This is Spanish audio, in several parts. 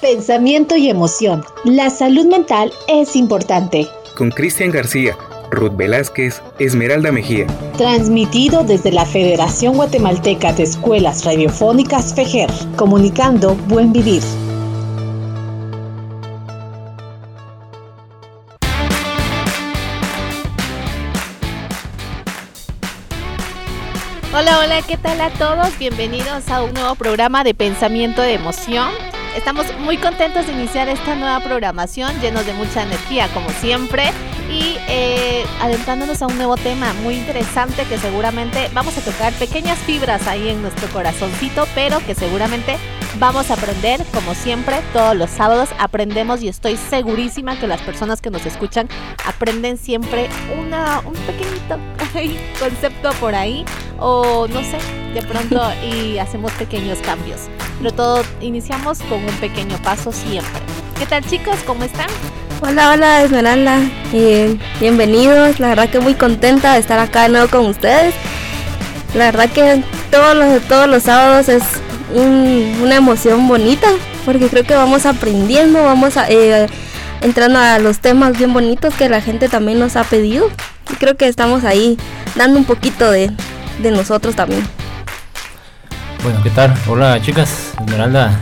Pensamiento y emoción. La salud mental es importante. Con Cristian García, Ruth Velázquez, Esmeralda Mejía. Transmitido desde la Federación Guatemalteca de Escuelas Radiofónicas FEJER, comunicando buen vivir. Hola, hola, ¿qué tal a todos? Bienvenidos a un nuevo programa de Pensamiento de Emoción. Estamos muy contentos de iniciar esta nueva programación, llenos de mucha energía, como siempre, y eh, adentrándonos a un nuevo tema muy interesante que seguramente vamos a tocar pequeñas fibras ahí en nuestro corazoncito, pero que seguramente vamos a aprender, como siempre, todos los sábados aprendemos y estoy segurísima que las personas que nos escuchan aprenden siempre una, un pequeñito concepto por ahí o no sé, de pronto y hacemos pequeños cambios. Pero todo iniciamos con un pequeño paso siempre. ¿Qué tal chicos? ¿Cómo están? Hola, hola Esmeralda, eh, bienvenidos, la verdad que muy contenta de estar acá de nuevo con ustedes. La verdad que todos los, todos los sábados es una emoción bonita, porque creo que vamos aprendiendo, vamos a, eh, entrando a los temas bien bonitos que la gente también nos ha pedido. Y creo que estamos ahí dando un poquito de, de nosotros también. Bueno, ¿qué tal? Hola chicas, Esmeralda,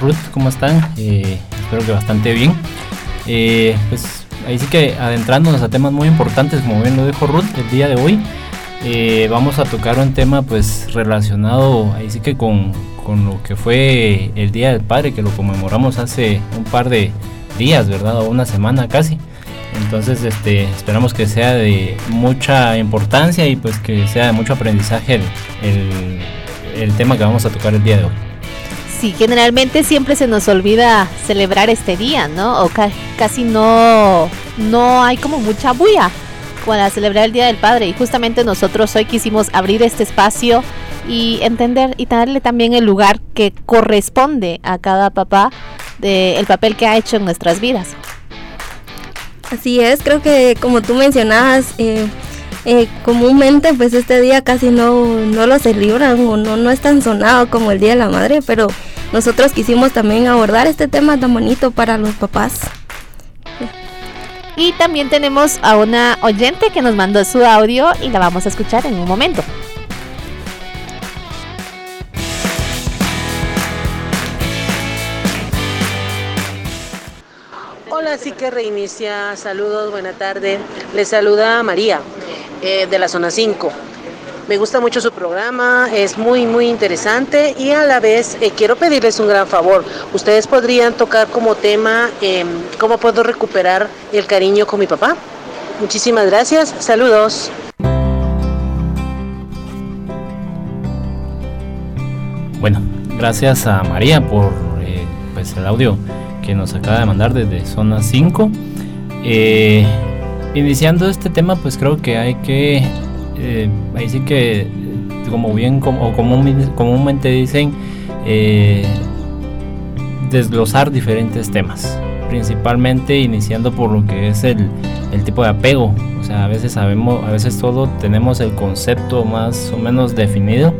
Ruth, ¿cómo están? Eh, espero que bastante bien. Eh, pues ahí sí que adentrándonos a temas muy importantes, como bien lo dijo Ruth, el día de hoy eh, vamos a tocar un tema pues relacionado ahí que con, con, lo que fue el Día del Padre, que lo conmemoramos hace un par de días, ¿verdad? O una semana casi. Entonces, este, esperamos que sea de mucha importancia y pues que sea de mucho aprendizaje el, el, tema que vamos a tocar el día de hoy. Sí, generalmente siempre se nos olvida celebrar este día, ¿no? O casi no, no hay como mucha bulla para celebrar el Día del Padre. Y justamente nosotros hoy quisimos abrir este espacio y entender y darle también el lugar que corresponde a cada papá el papel que ha hecho en nuestras vidas. Así es, creo que como tú mencionabas, eh, eh, comúnmente pues este día casi no, no lo celebran o no, no es tan sonado como el Día de la Madre, pero nosotros quisimos también abordar este tema tan bonito para los papás. Y también tenemos a una oyente que nos mandó su audio y la vamos a escuchar en un momento. Hola, sí que reinicia. Saludos, buena tarde. Les saluda María eh, de la zona 5. Me gusta mucho su programa, es muy, muy interesante y a la vez eh, quiero pedirles un gran favor. Ustedes podrían tocar como tema em, cómo puedo recuperar el cariño con mi papá. Muchísimas gracias. Saludos. Bueno, gracias a María por eh, pues el audio que nos acaba de mandar desde zona 5. Eh, iniciando este tema, pues creo que hay que, eh, ahí sí que, como bien, como, comúnmente dicen, eh, desglosar diferentes temas. Principalmente iniciando por lo que es el, el tipo de apego. O sea, a veces sabemos, a veces todo tenemos el concepto más o menos definido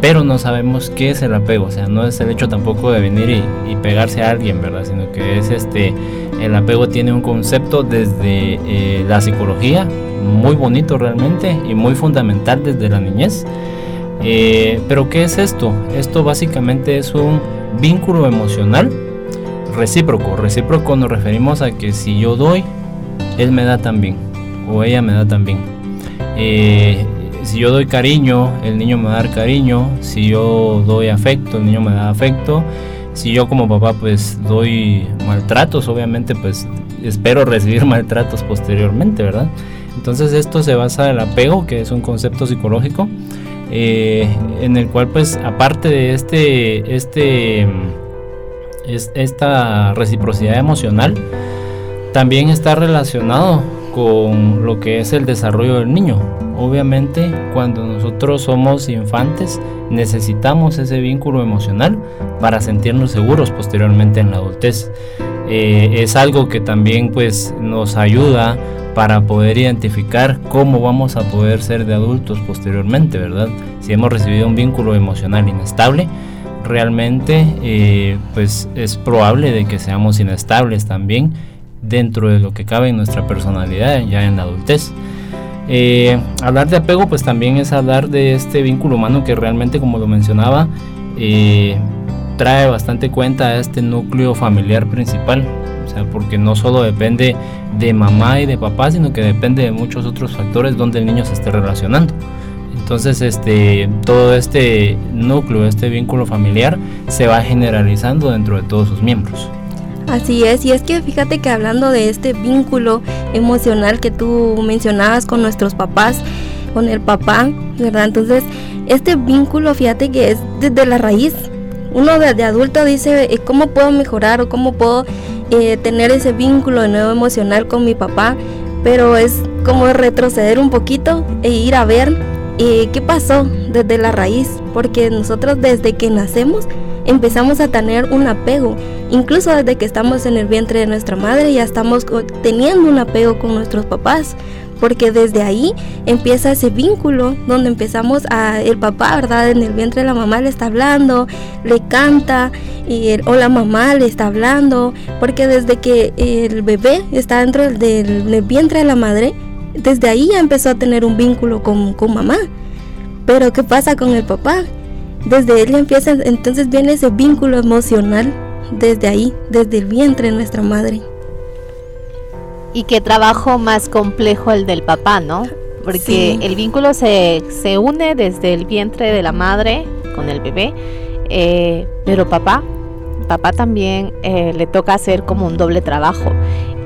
pero no sabemos qué es el apego, o sea, no es el hecho tampoco de venir y, pegarse a alguien, ¿verdad? Sino que es este, el apego tiene un concepto desde eh, la psicología, muy bonito realmente y muy fundamental desde la niñez. Eh, pero ¿qué es esto? Esto básicamente es un vínculo emocional recíproco. Recíproco nos referimos a que si yo doy, él me da también, o ella me da también. Eh, si yo doy cariño, el niño me va a dar cariño. Si yo doy afecto, el niño me da afecto. Si yo como papá pues doy maltratos, obviamente pues espero recibir maltratos posteriormente, ¿verdad? Entonces esto se basa en el apego, que es un concepto psicológico, eh, en el cual pues aparte de este, este, es, esta reciprocidad emocional, también está relacionado con lo que es el desarrollo del niño. Obviamente cuando nosotros somos infantes necesitamos ese vínculo emocional para sentirnos seguros posteriormente en la adultez. Eh, es algo que también pues nos ayuda para poder identificar cómo vamos a poder ser de adultos posteriormente, ¿verdad? Si hemos recibido un vínculo emocional inestable, realmente eh, pues es probable de que seamos inestables también dentro de lo que cabe en nuestra personalidad ya en la adultez. Eh, hablar de apego pues también es hablar de este vínculo humano que realmente como lo mencionaba eh, trae bastante cuenta a este núcleo familiar principal. O sea, porque no solo depende de mamá y de papá, sino que depende de muchos otros factores donde el niño se esté relacionando. Entonces, este, todo este núcleo, este vínculo familiar se va generalizando dentro de todos sus miembros. Así es, y es que fíjate que hablando de este vínculo emocional que tú mencionabas con nuestros papás, con el papá, ¿verdad? Entonces, este vínculo, fíjate que es desde la raíz. Uno de, adulto dice, eh, ¿cómo puedo mejorar o cómo puedo eh, tener ese vínculo de nuevo emocional con mi papá? Pero es como retroceder un poquito e ir a ver eh, qué pasó desde la raíz, porque nosotros desde que nacemos empezamos a tener un apego, incluso desde que estamos en el vientre de nuestra madre ya estamos teniendo un apego con nuestros papás, porque desde ahí empieza ese vínculo donde empezamos a el papá, ¿verdad? En el vientre de la mamá le está hablando, le canta y o la mamá le está hablando, porque desde que el bebé está dentro del, vientre de la madre, desde ahí ya empezó a tener un vínculo con, con mamá. Pero ¿qué pasa con el papá? Desde él empieza, entonces viene ese vínculo emocional desde ahí, desde el vientre de nuestra madre. Y qué trabajo más complejo el del papá, ¿no? Porque el vínculo se, se, une desde el vientre de la madre con el bebé, eh, pero papá, papá también eh, le toca hacer como un doble trabajo.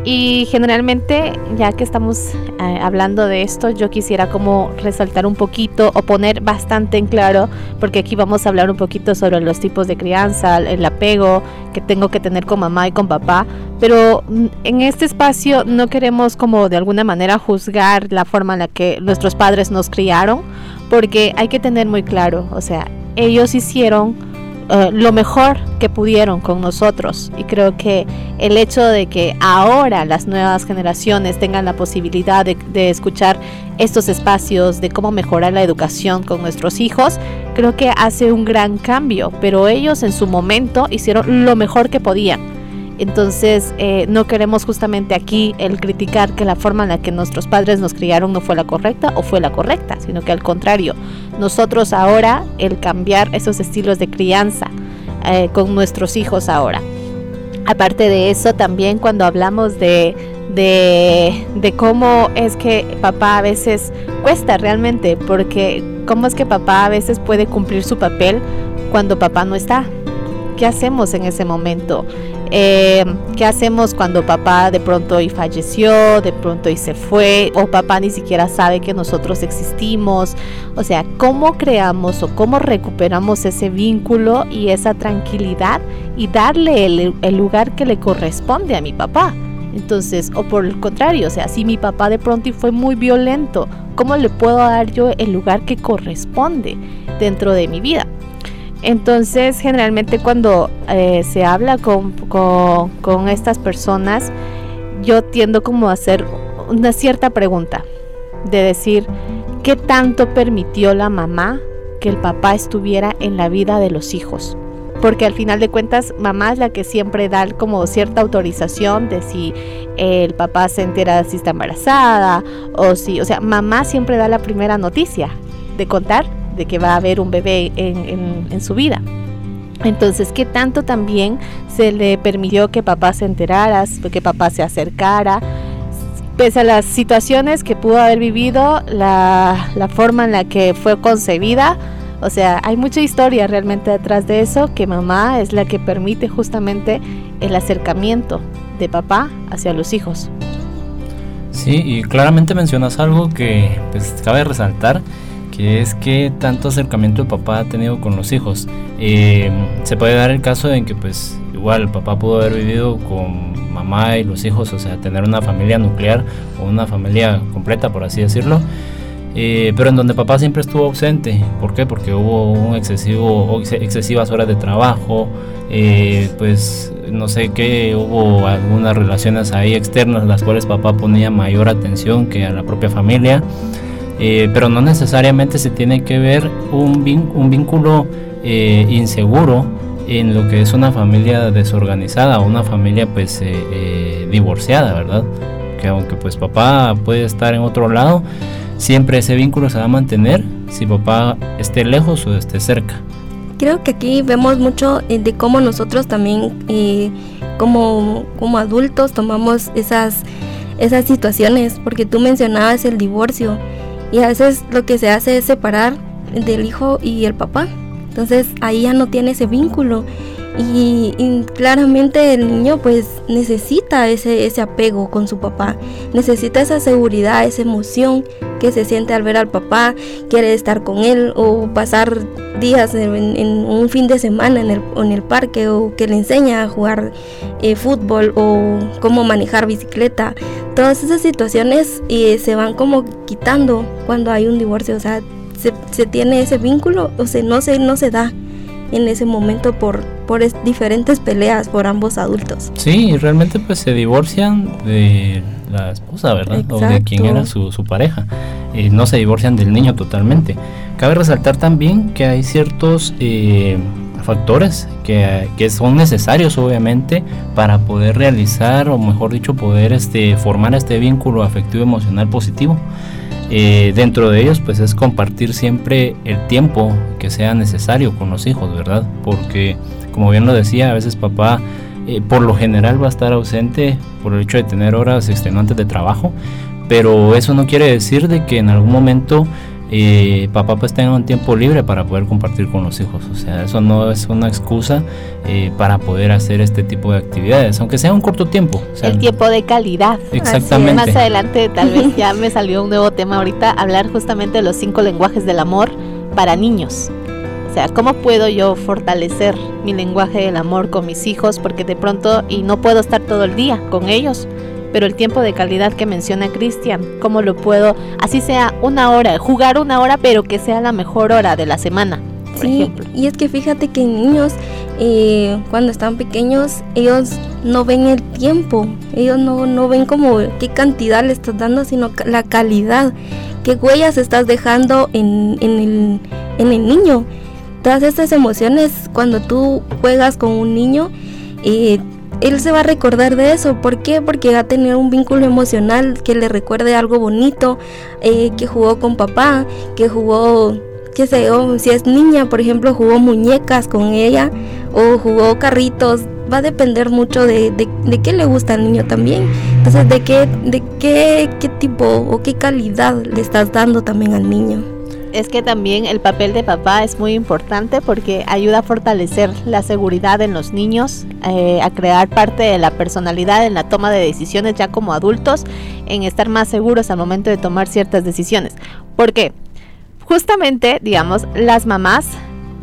Y generalmente, ya que estamos eh, hablando de esto, yo quisiera como resaltar un poquito o poner bastante en claro, porque aquí vamos a hablar un poquito sobre los tipos de crianza, el apego que tengo que tener con mamá y con papá, pero mm, en este espacio no queremos como de alguna manera juzgar la forma en la que nuestros padres nos criaron, porque hay que tener muy claro, o sea, ellos hicieron eh, lo mejor que pudieron con nosotros. Y creo que el hecho de que ahora las nuevas generaciones tengan la posibilidad de, de escuchar estos espacios, de cómo mejorar la educación con nuestros hijos, creo que hace un gran cambio. Pero ellos en su momento hicieron lo mejor que podían entonces, eh, no queremos justamente aquí el criticar que la forma en la que nuestros padres nos criaron no fue la correcta o fue la correcta, sino que al contrario, nosotros ahora el cambiar esos estilos de crianza eh, con nuestros hijos ahora. Aparte de eso, también cuando hablamos de, de, de cómo es que papá a veces cuesta realmente, porque cómo es que papá a veces puede cumplir su papel cuando papá no está. ¿Qué hacemos en ese momento? Eh, ¿Qué hacemos cuando papá de pronto y falleció, de pronto y se fue, o papá ni siquiera sabe que nosotros existimos? O sea, ¿cómo creamos o cómo recuperamos ese vínculo y esa tranquilidad y darle el, el lugar que le corresponde a mi papá? Entonces, o por el contrario, o sea, si mi papá de pronto fue muy violento, ¿cómo le puedo dar yo el lugar que corresponde dentro de mi vida? Entonces, generalmente cuando eh, se habla con, estas personas, yo tiendo como a hacer una cierta pregunta, de decir, ¿qué tanto permitió la mamá que el papá estuviera en la vida de los hijos? Porque al final de cuentas, mamá es la que siempre da como cierta autorización de si el papá se entera si está embarazada o si, o sea, mamá siempre da la primera noticia de contar de que va a haber un bebé en, su vida. Entonces, ¿qué tanto también se le permitió que papá se enterara, que papá se acercara? Pese a las situaciones que pudo haber vivido, la, la forma en la que fue concebida, o sea, hay mucha historia realmente detrás de eso, que mamá es la que permite justamente el acercamiento de papá hacia los hijos. Sí, y claramente mencionas algo que pues, cabe resaltar, que es que tanto acercamiento el papá ha tenido con los hijos. Eh, se puede dar el caso en que pues igual el papá pudo haber vivido con mamá y los hijos, o sea, tener una familia nuclear o una familia completa, por así decirlo. Eh, pero en donde papá siempre estuvo ausente. ¿Por qué? Porque hubo un excesivo, excesivas horas de trabajo, eh, pues no sé qué, hubo algunas relaciones ahí externas, las cuales papá ponía mayor atención que a la propia familia. Eh, pero no necesariamente se tiene que ver un, un vínculo eh, inseguro en lo que es una familia desorganizada o una familia pues eh, eh, divorciada, ¿verdad? Que aunque pues papá puede estar en otro lado, siempre ese vínculo se va a mantener si papá esté lejos o esté cerca. Creo que aquí vemos mucho de cómo nosotros también como, como adultos tomamos esas, esas situaciones, porque tú mencionabas el divorcio y a veces lo que se hace es separar del hijo y el papá. Entonces ahí ya no tiene ese vínculo. Y, claramente el niño pues necesita ese, ese apego con su papá, necesita esa seguridad, esa emoción que se siente al ver al papá, quiere estar con él o pasar días en, un fin de semana en el, en el, parque o que le enseña a jugar eh, fútbol o cómo manejar bicicleta. Todas esas situaciones eh, se van como quitando cuando hay un divorcio, o sea, se, tiene ese vínculo, o sea, no se, no se da en ese momento por, por diferentes peleas por ambos adultos. Sí, realmente pues se divorcian de la esposa, ¿verdad? O de quien era su, pareja. y no se divorcian del niño totalmente. Cabe resaltar también que hay ciertos eh, factores que, que, son necesarios obviamente para poder realizar o mejor dicho poder este, formar este vínculo afectivo emocional positivo. Eh, dentro de ellos pues es compartir siempre el tiempo que sea necesario con los hijos, ¿verdad? Porque como bien lo decía, a veces papá eh, por lo general va a estar ausente por el hecho de tener horas extenuantes de trabajo, pero eso no quiere decir de que en algún momento y papá pues tenga un tiempo libre para poder compartir con los hijos. O sea, eso no es una excusa eh, para poder hacer este tipo de actividades, aunque sea un corto tiempo. el tiempo de calidad. Exactamente. más adelante tal vez ya me salió un nuevo tema ahorita, hablar justamente de los cinco lenguajes del amor para niños. O sea, ¿cómo puedo yo fortalecer mi lenguaje del amor con mis hijos? Porque de pronto, y no puedo estar todo el día con ellos, pero el tiempo de calidad que menciona Cristian, ¿cómo lo puedo? Así sea una hora, jugar una hora, pero que sea la mejor hora de la semana. sí, y es que fíjate que niños, eh, cuando están pequeños, ellos no ven el tiempo, ellos no, no ven como qué cantidad le estás dando, sino la calidad, qué huellas estás dejando en, en, el, en el niño. Todas estas emociones, cuando tú juegas con un niño, eh, él se va a recordar de eso. ¿Por qué? Porque va a tener un vínculo emocional que le recuerde algo bonito, eh, que jugó con papá, que jugó, qué sé yo, si es niña, por ejemplo, jugó muñecas con ella o jugó carritos. Va a depender mucho de, de, qué le gusta al niño también. Entonces, de qué, de qué, qué tipo o qué calidad le estás dando también al niño es que también el papel de papá es muy importante porque ayuda a fortalecer la seguridad en los niños, eh, a crear parte de la personalidad en la toma de decisiones ya como adultos, en estar más seguros al momento de tomar ciertas decisiones. Porque justamente, digamos, las mamás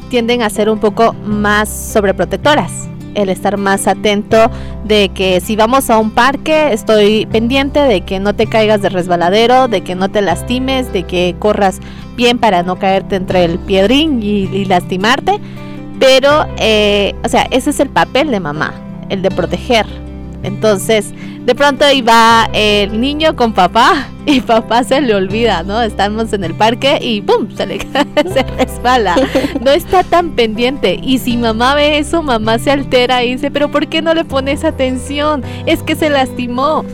tienden a ser un poco más sobreprotectoras el estar más atento de que si vamos a un parque estoy pendiente de que no te caigas de resbaladero, de que no te lastimes, de que corras bien para no caerte entre el piedrín y, lastimarte. Pero, eh, o sea, ese es el papel de mamá, el de proteger. Entonces, de pronto iba el niño con papá y papá se le olvida, ¿no? Estamos en el parque y ¡pum! se le se resbala. No está tan pendiente. Y si mamá ve eso, mamá se altera y dice, pero ¿por qué no le pones atención? Es que se lastimó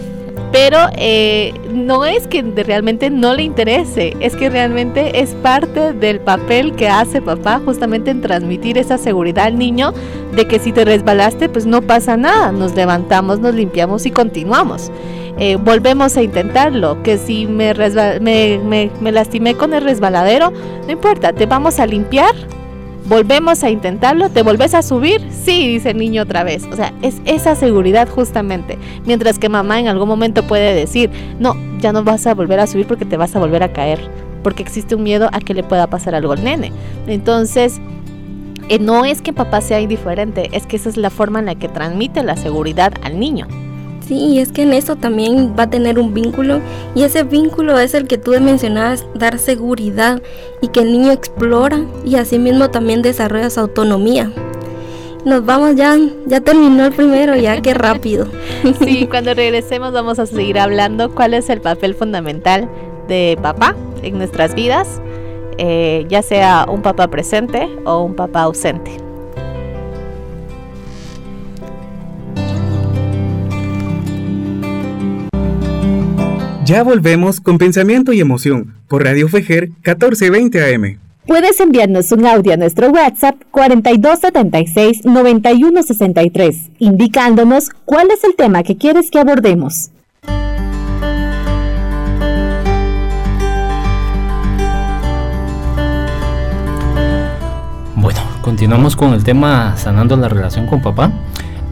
pero eh, no es que realmente no le interese, es que realmente es parte del papel que hace papá justamente en transmitir esa seguridad al niño de que si te resbalaste pues no pasa nada, nos levantamos, nos limpiamos y continuamos. Eh, volvemos a intentarlo, que si me, me, me lastimé con el resbaladero, no importa, te vamos a limpiar volvemos a intentarlo, te volvés a subir, sí, dice el niño otra vez. O sea, es esa seguridad justamente. Mientras que mamá en algún momento puede decir, no, ya no vas a volver a subir porque te vas a volver a caer, porque existe un miedo a que le pueda pasar algo al nene. Entonces, eh, no es que papá sea indiferente, es que esa es la forma en la que transmite la seguridad al niño. Sí, es que en eso también va a tener un vínculo y ese vínculo es el que tú mencionabas, dar seguridad y que el niño explora y así mismo también desarrolla su autonomía. Nos vamos ya, ya terminó el primero, ya qué rápido. Sí, cuando regresemos vamos a seguir hablando cuál es el papel fundamental de papá en nuestras vidas eh, ya sea un papá presente o un papá ausente. Ya volvemos con pensamiento y emoción por Radio Fejer 1420 AM. Puedes enviarnos un audio a nuestro WhatsApp 4276-9163, indicándonos cuál es el tema que quieres que abordemos. Bueno, continuamos con el tema sanando la relación con papá.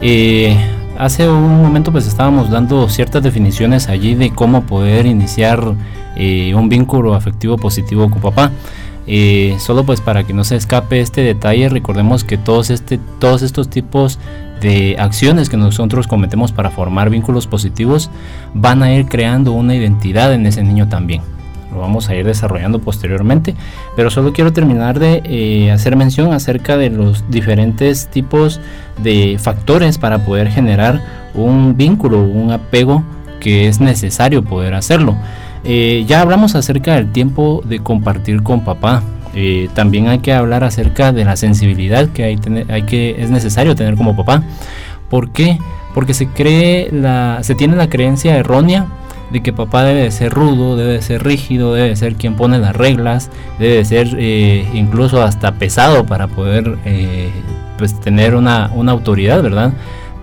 Eh, hace un momento pues estábamos dando ciertas definiciones allí de cómo poder iniciar eh, un vínculo afectivo positivo con papá. Eh, solo pues para que no se escape este detalle, recordemos que todos, este, todos estos tipos de acciones que nosotros cometemos para formar vínculos positivos van a ir creando una identidad en ese niño también. Lo vamos a ir desarrollando posteriormente, pero solo quiero terminar de eh, hacer mención acerca de los diferentes tipos de factores para poder generar un vínculo, un apego que es necesario poder hacerlo. Eh, ya hablamos acerca del tiempo de compartir con papá. Eh, también hay que hablar acerca de la sensibilidad que, hay, hay que es necesario tener como papá. ¿Por qué? Porque se cree la, se tiene la creencia errónea de que papá debe de ser rudo, debe de ser rígido, debe de ser quien pone las reglas, debe de ser eh, incluso hasta pesado para poder pues tener una, una autoridad, ¿verdad?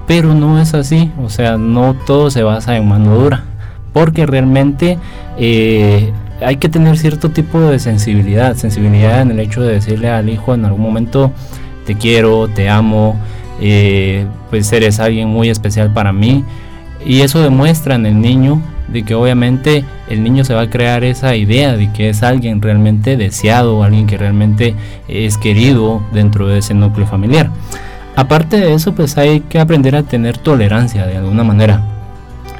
Pero no es así, o sea, no todo se basa en mano dura porque realmente eh, hay que tener cierto tipo de sensibilidad, sensibilidad en el hecho de decirle al hijo en algún momento te quiero, te amo, eh, pues eres alguien muy especial para mí y eso demuestra en el niño de que obviamente el niño se va a crear esa idea de que es alguien realmente deseado, alguien que realmente es querido dentro de ese núcleo familiar. Aparte de eso, pues hay que aprender a tener tolerancia de alguna manera.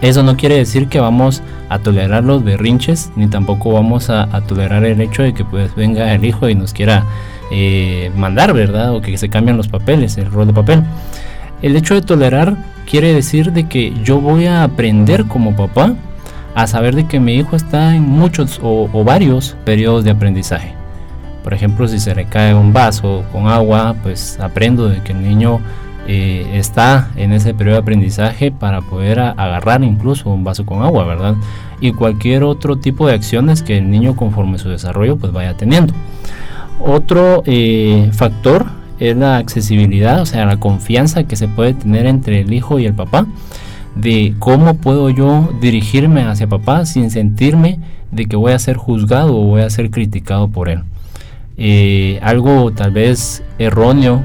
Eso no quiere decir que vamos a tolerar los berrinches, ni tampoco vamos a, tolerar el hecho de que pues venga el hijo y nos quiera eh, mandar, ¿verdad? O que se cambien los papeles, el rol de papel. El hecho de tolerar quiere decir de que yo voy a aprender como papá a saber de que mi hijo está en muchos o, varios periodos de aprendizaje. Por ejemplo, si se le cae un vaso con agua, pues aprendo de que el niño eh, está en ese periodo de aprendizaje para poder agarrar incluso un vaso con agua, ¿verdad? Y cualquier otro tipo de acciones que el niño conforme su desarrollo pues vaya teniendo. Otro eh, factor es la accesibilidad, o sea, la confianza que se puede tener entre el hijo y el papá, de cómo puedo yo dirigirme hacia papá sin sentirme de que voy a ser juzgado o voy a ser criticado por él. Eh, algo tal vez erróneo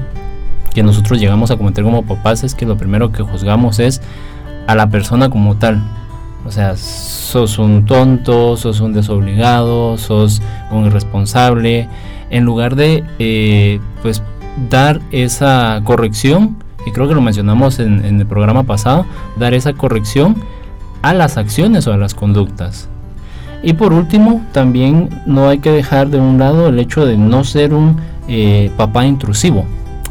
que nosotros llegamos a cometer como papás es que lo primero que juzgamos es a la persona como tal. O sea, sos un tonto, sos un desobligado, sos un irresponsable. En lugar de eh, pues dar esa corrección, y creo que lo mencionamos en, el programa pasado, dar esa corrección a las acciones o a las conductas. Y por último, también no hay que dejar de un lado el hecho de no ser un eh, papá intrusivo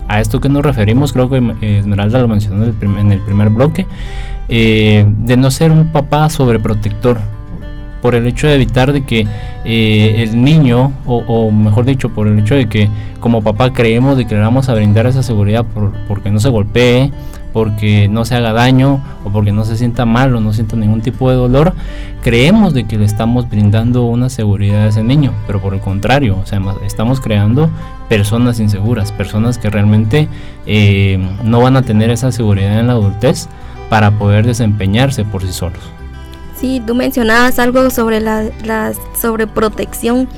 a esto que nos referimos, creo que Esmeralda lo mencionó en el primer, bloque, eh, de no ser un papá sobreprotector, por el hecho de evitar de que eh, el niño, o, mejor dicho, por el hecho de que como papá creemos de que le vamos a brindar esa seguridad por, porque no se golpee, porque no se haga daño o porque no se sienta mal o no sienta ningún tipo de dolor, creemos de que le estamos brindando una seguridad a ese niño, pero por el contrario, o sea, estamos creando personas inseguras, personas que realmente eh, no van a tener esa seguridad en la adultez para poder desempeñarse por sí solos. Sí, tú mencionabas algo sobre la, sobreprotección.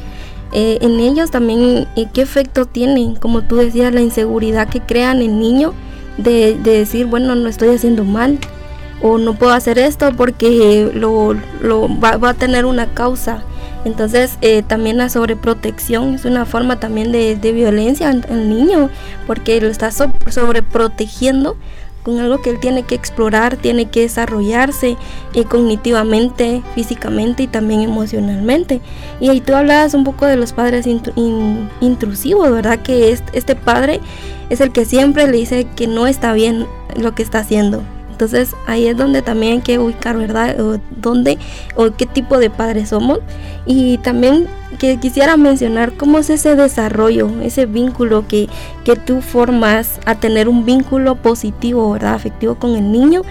Eh, en ellos también, eh, ¿qué efecto tienen? Como tú decías, la inseguridad que crean el niño de, decir, bueno, no estoy haciendo mal o no puedo hacer esto porque lo, va, a tener una causa. Entonces eh, también la sobreprotección es una forma también de, violencia al, niño porque lo está sobreprotegiendo con algo que él tiene que explorar, tiene que desarrollarse eh, cognitivamente, físicamente y también emocionalmente. Y ahí tú hablabas un poco de los padres intrusivos, ¿verdad? Que este padre es el que siempre le dice que no está bien lo que está haciendo. Entonces ahí es donde también hay que ubicar, ¿verdad? O dónde o qué tipo de padres somos. Y también que quisiera mencionar cómo es ese desarrollo, ese vínculo que, que tú formas a tener un vínculo positivo, ¿verdad? Afectivo con el niño.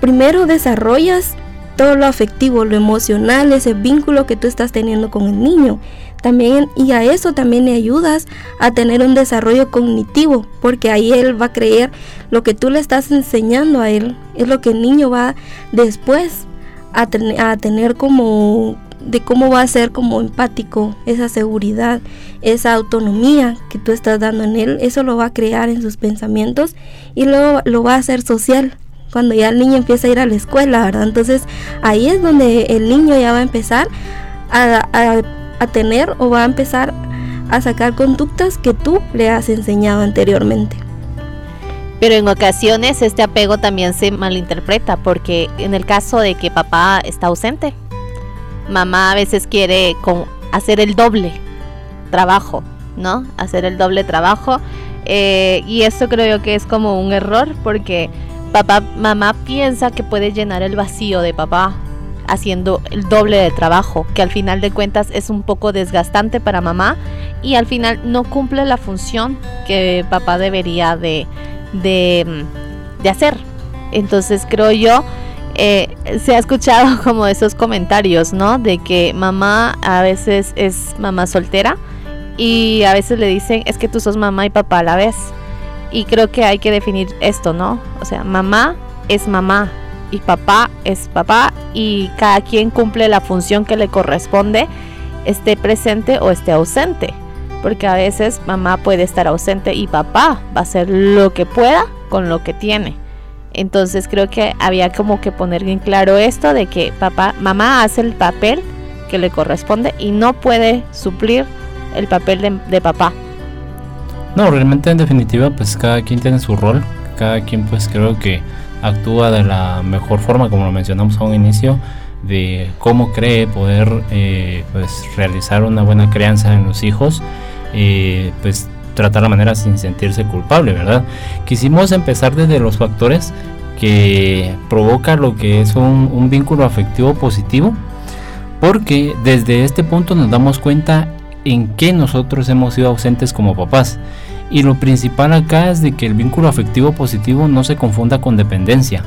Primero desarrollas todo lo afectivo, lo emocional, ese vínculo que tú estás teniendo con el niño. También, y a eso también le ayudas a tener un desarrollo cognitivo, porque ahí él va a creer lo que tú le estás enseñando a él, es lo que el niño va después a, tener como de cómo va a ser como empático, esa seguridad, esa autonomía que tú estás dando en él, eso lo va a crear en sus pensamientos y luego lo va a hacer social cuando ya el niño empieza a ir a la escuela, ¿verdad? Entonces ahí es donde el niño ya va a empezar a, tener o va a empezar a sacar conductas que tú le has enseñado anteriormente. Pero en ocasiones este apego también se malinterpreta porque en el caso de que papá está ausente, mamá a veces quiere hacer el doble trabajo, ¿no? Hacer el doble trabajo. Eh, y eso creo yo que es como un error porque papá, mamá piensa que puede llenar el vacío de papá haciendo el doble de trabajo, que al final de cuentas es un poco desgastante para mamá y al final no cumple la función que papá debería de, de, hacer. Entonces creo yo, eh, se ha escuchado como esos comentarios, ¿no? De que mamá a veces es mamá soltera y a veces le dicen, es que tú sos mamá y papá a la vez. Y creo que hay que definir esto, ¿no? O sea, mamá es mamá y papá es papá y cada quien cumple la función que le corresponde, esté presente o esté ausente. Porque a veces mamá puede estar ausente y papá va a hacer lo que pueda con lo que tiene. Entonces creo que había como que poner bien claro esto de que papá, mamá hace el papel que le corresponde y no puede suplir el papel de, de papá. No, realmente en definitiva pues cada quien tiene su rol, cada quien pues creo que actúa de la mejor forma como lo mencionamos a un inicio de cómo cree poder eh, pues realizar una buena crianza en los hijos eh, pues tratar la manera sin sentirse culpable verdad quisimos empezar desde los factores que provoca lo que es un, un vínculo afectivo positivo porque desde este punto nos damos cuenta en qué nosotros hemos sido ausentes como papás. Y lo principal acá es de que el vínculo afectivo positivo no se confunda con dependencia.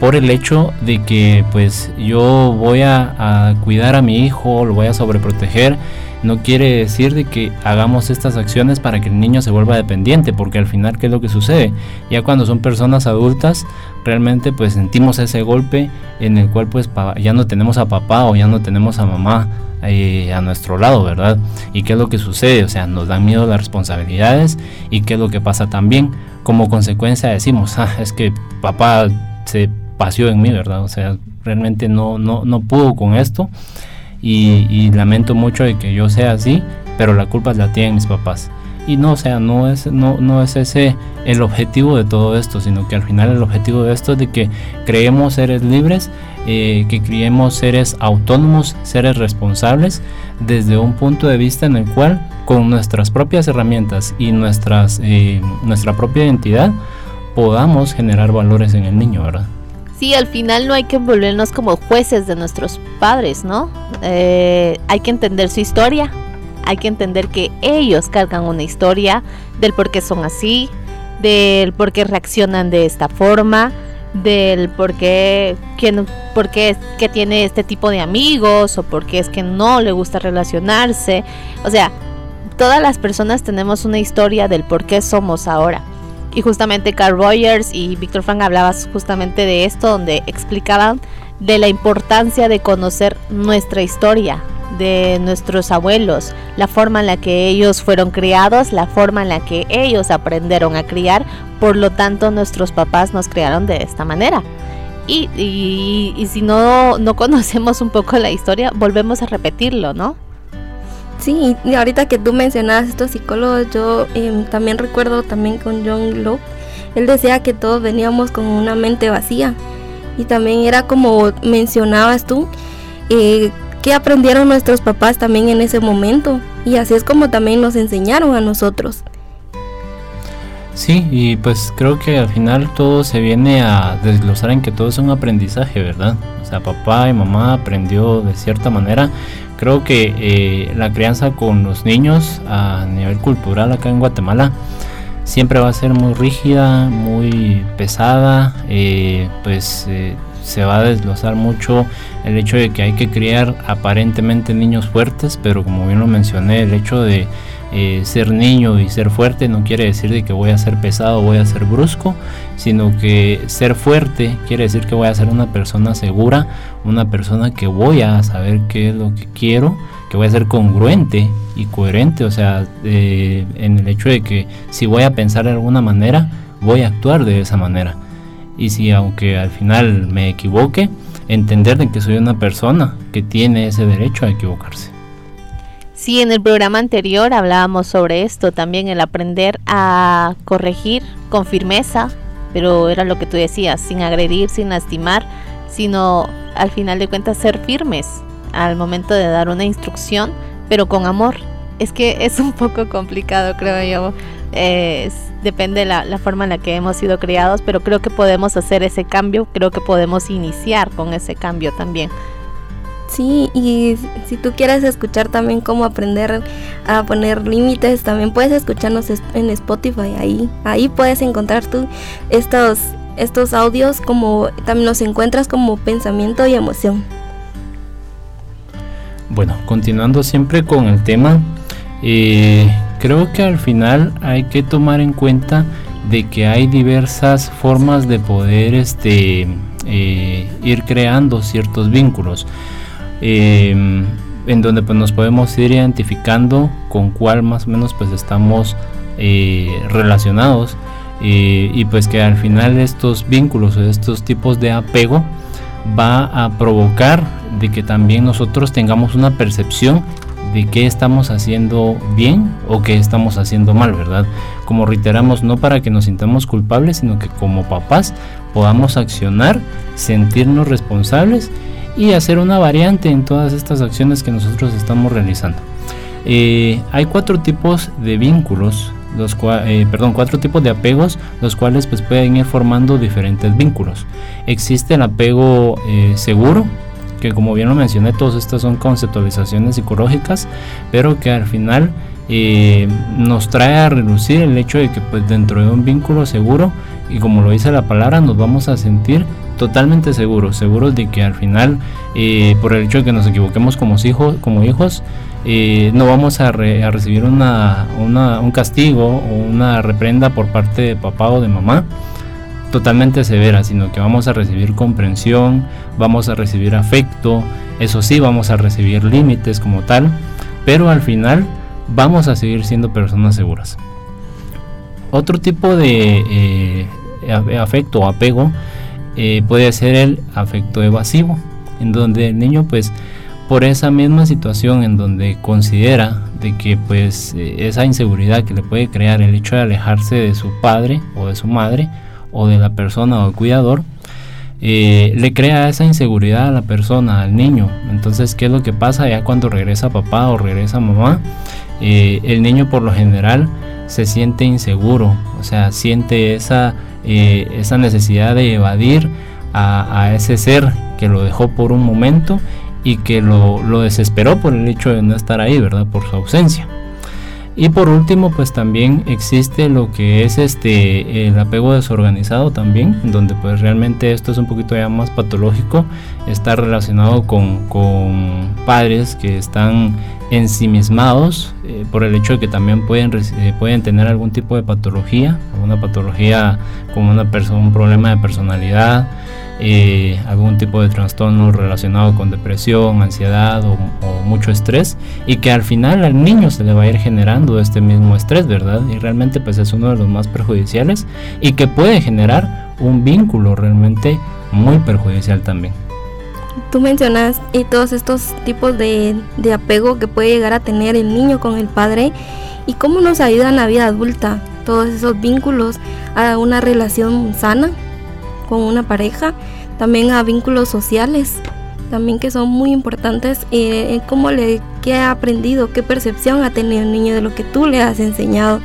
Por el hecho de que pues yo voy a, cuidar a mi hijo, lo voy a sobreproteger, no quiere decir de que hagamos estas acciones para que el niño se vuelva dependiente, porque al final qué es lo que sucede? Ya cuando son personas adultas, realmente pues sentimos ese golpe en el cual pues ya no tenemos a papá o ya no tenemos a mamá eh, a nuestro lado, ¿verdad? ¿Y qué es lo que sucede? O sea, nos dan miedo las responsabilidades y qué es lo que pasa también. Como consecuencia decimos, ah, es que papá se paseó en mí, ¿verdad? O sea, realmente no, no, no pudo con esto y, lamento mucho de que yo sea así, pero la culpa la tienen mis papás y no, o sea, no es, no, no es ese el objetivo de todo esto, sino que al final el objetivo de esto es de que creemos seres libres, eh, que creemos seres autónomos, seres responsables, desde un punto de vista en el cual con nuestras propias herramientas y nuestras, eh, nuestra propia identidad podamos generar valores en el niño, ¿verdad? Sí, al final no hay que volvernos como jueces de nuestros padres, ¿no? Eh, hay que entender su historia, hay que entender que ellos cargan una historia del por qué son así, del por qué reaccionan de esta forma, del por qué, quién, es que tiene este tipo de amigos o por qué es que no le gusta relacionarse. O sea, todas las personas tenemos una historia del por qué somos ahora. Y justamente Carl Rogers y Víctor Frank hablaban justamente de esto, donde explicaban de la importancia de conocer nuestra historia, de nuestros abuelos, la forma en la que ellos fueron criados, la forma en la que ellos aprendieron a criar, por lo tanto nuestros papás nos criaron de esta manera. Y, y, si no, no conocemos un poco la historia, volvemos a repetirlo, ¿no? Sí, y ahorita que tú mencionabas estos psicólogos, yo em, también recuerdo también con John Locke, él decía que todos veníamos con una mente vacía. Y también era como mencionabas tú, eh, que aprendieron nuestros papás también en ese momento. Y así es como también nos enseñaron a nosotros. Sí, y pues creo que al final todo se viene a desglosar en que todo es un aprendizaje, ¿verdad? O sea, papá y mamá aprendió de cierta manera. Creo que eh, la crianza con los niños a nivel cultural acá en Guatemala siempre va a ser muy rígida, muy pesada, eh, pues eh, se va a desglosar mucho el hecho de que hay que criar aparentemente niños fuertes, pero como bien lo mencioné, el hecho de eh, ser niño y ser fuerte no quiere decir de que voy a ser pesado, voy a ser brusco, sino que ser fuerte quiere decir que voy a ser una persona segura, una persona que voy a saber qué es lo que quiero, que voy a ser congruente y coherente, o sea, eh, en el hecho de que si voy a pensar de alguna manera, voy a actuar de esa manera. Y si aunque al final me equivoque, entender de que soy una persona que tiene ese derecho a equivocarse. Sí, en el programa anterior hablábamos sobre esto, también el aprender a corregir con firmeza, pero era lo que tú decías, sin agredir, sin lastimar, sino al final de cuentas ser firmes al momento de dar una instrucción, pero con amor. Es que es un poco complicado, creo yo. Depende de la, la, forma en la que hemos sido criados, pero creo que podemos hacer ese cambio, creo que podemos iniciar con ese cambio también. Sí, y si tú quieres escuchar también cómo aprender a poner límites, también puedes escucharnos en Spotify. Ahí, ahí puedes encontrar tú estos, estos audios como también los encuentras como pensamiento y emoción. Bueno, continuando siempre con el tema, eh, creo que al final hay que tomar en cuenta de que hay diversas formas de poder este, eh, ir creando ciertos vínculos. Em, en donde pues nos podemos ir identificando con cuál más o menos pues estamos eh, relacionados eh, y pues que al final estos vínculos o estos tipos de apego va a provocar de que también nosotros tengamos una percepción de qué estamos haciendo bien o qué estamos haciendo mal, ¿verdad? Como reiteramos, no para que nos sintamos culpables, sino que como papás podamos accionar, sentirnos responsables y hacer una variante en todas estas acciones que nosotros estamos realizando. Eh, hay cuatro tipos de vínculos, los eh, perdón, cuatro tipos de apegos, los cuales pues pueden ir formando diferentes vínculos. Existe el apego eh, seguro, que como bien lo mencioné, todas estas son conceptualizaciones psicológicas, pero que al final nos trae a reducir el hecho de que pues dentro de un vínculo seguro, y como lo dice la palabra, nos vamos a sentir totalmente seguros, seguros de que al final, eh, por el hecho de que nos equivoquemos como hijos, como hijos eh, no vamos a, recibir una, un castigo o una reprenda por parte de papá o de mamá totalmente severa, sino que vamos a recibir comprensión, vamos a recibir afecto, eso sí, vamos a recibir límites como tal, pero al final vamos a seguir siendo personas seguras. Otro tipo de eh, afecto o apego eh, puede ser el afecto evasivo, en donde el niño pues por esa misma situación en donde considera de que pues eh, esa inseguridad que le puede crear el hecho de alejarse de su padre o de su madre o de la persona o el cuidador, eh, le crea esa inseguridad a la persona, al niño. Entonces, ¿qué es lo que pasa ya cuando regresa papá o regresa mamá? el niño por lo general se siente inseguro, o sea, siente esa eh, esa necesidad de evadir a, ese ser que lo dejó por un momento y que lo, lo, desesperó por el hecho de no estar ahí, ¿verdad? Por su ausencia. Y por último, pues también existe lo que es este el apego desorganizado también, donde pues realmente esto es un poquito ya más patológico, está relacionado con, padres que están ensimismados eh, por el hecho de que también pueden, eh, pueden tener algún tipo de patología, una patología como una persona, un problema de personalidad, eh, algún tipo de trastorno relacionado con depresión, ansiedad o, mucho estrés y que al final al niño se le va a ir generando este mismo estrés, ¿verdad? Y realmente pues es uno de los más perjudiciales y que puede generar un vínculo realmente muy perjudicial también. Tú mencionas y todos estos tipos de, de apego que puede llegar a tener el niño con el padre y cómo nos ayuda en la vida adulta todos esos vínculos a una relación sana con una pareja, también a vínculos sociales, también que son muy importantes, eh, cómo le, qué ha aprendido, qué percepción ha tenido el niño de lo que tú le has enseñado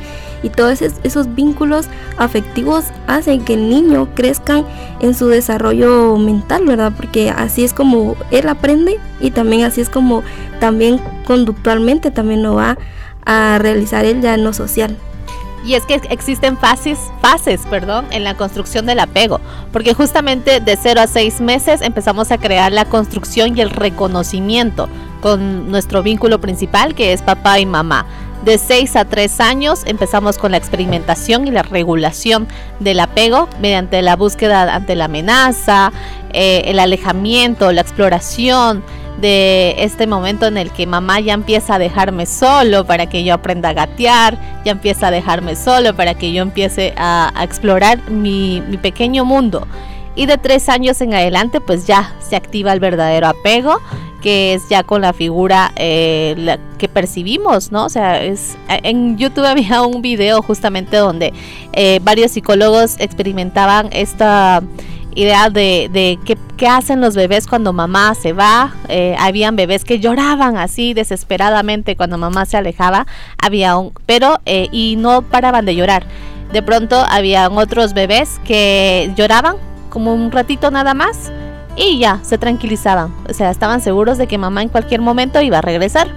y todos esos, vínculos afectivos hacen que el niño crezca en su desarrollo mental, ¿verdad? Porque así es como él aprende y también así es como también conductualmente también lo va a realizar en lo social. Y es que existen fases, fases, perdón, en la construcción del apego, porque justamente de 0 a 6 meses empezamos a crear la construcción y el reconocimiento con nuestro vínculo principal que es papá y mamá. De 6 a 3 años empezamos con la experimentación y la regulación del apego mediante la búsqueda ante la amenaza, eh, el alejamiento, la exploración, de este momento en el que mamá ya empieza a dejarme solo para que yo aprenda a gatear, ya empieza a dejarme solo para que yo empiece a, explorar mi, pequeño mundo. Y de tres años en adelante, pues ya se activa el verdadero apego, que es ya con la figura eh, que percibimos, ¿no? O sea, es, en YouTube había un video justamente donde eh, varios psicólogos experimentaban esta idea de, de qué, hacen los bebés cuando mamá se va. Eh, habían bebés que lloraban así desesperadamente cuando mamá se alejaba. Había un, pero eh, y no paraban de llorar. De pronto habían otros bebés que lloraban como un ratito nada más y ya se tranquilizaban. O sea, estaban seguros de que mamá en cualquier momento iba a regresar.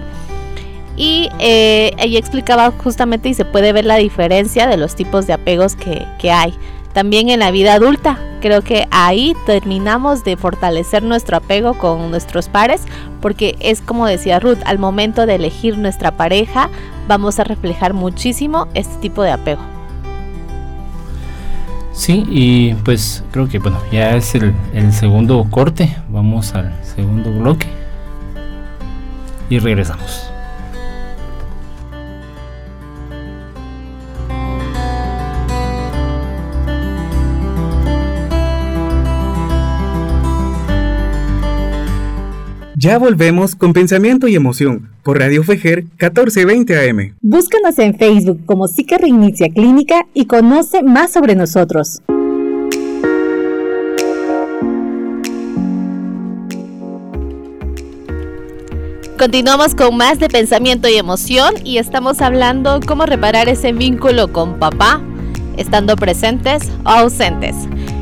Y eh, ella explicaba justamente y se puede ver la diferencia de los tipos de apegos que, que hay también en la vida adulta. Creo que ahí terminamos de fortalecer nuestro apego con nuestros pares, porque es como decía Ruth, al momento de elegir nuestra pareja vamos a reflejar muchísimo este tipo de apego. Sí, y pues creo que bueno, ya es el, el segundo corte, vamos al segundo bloque y regresamos. Ya volvemos con pensamiento y emoción por Radio Fejer 1420 AM. Búscanos en Facebook como Psique Reinicia Clínica y conoce más sobre nosotros. Continuamos con más de pensamiento y emoción y estamos hablando cómo reparar ese vínculo con papá, estando presentes o ausentes.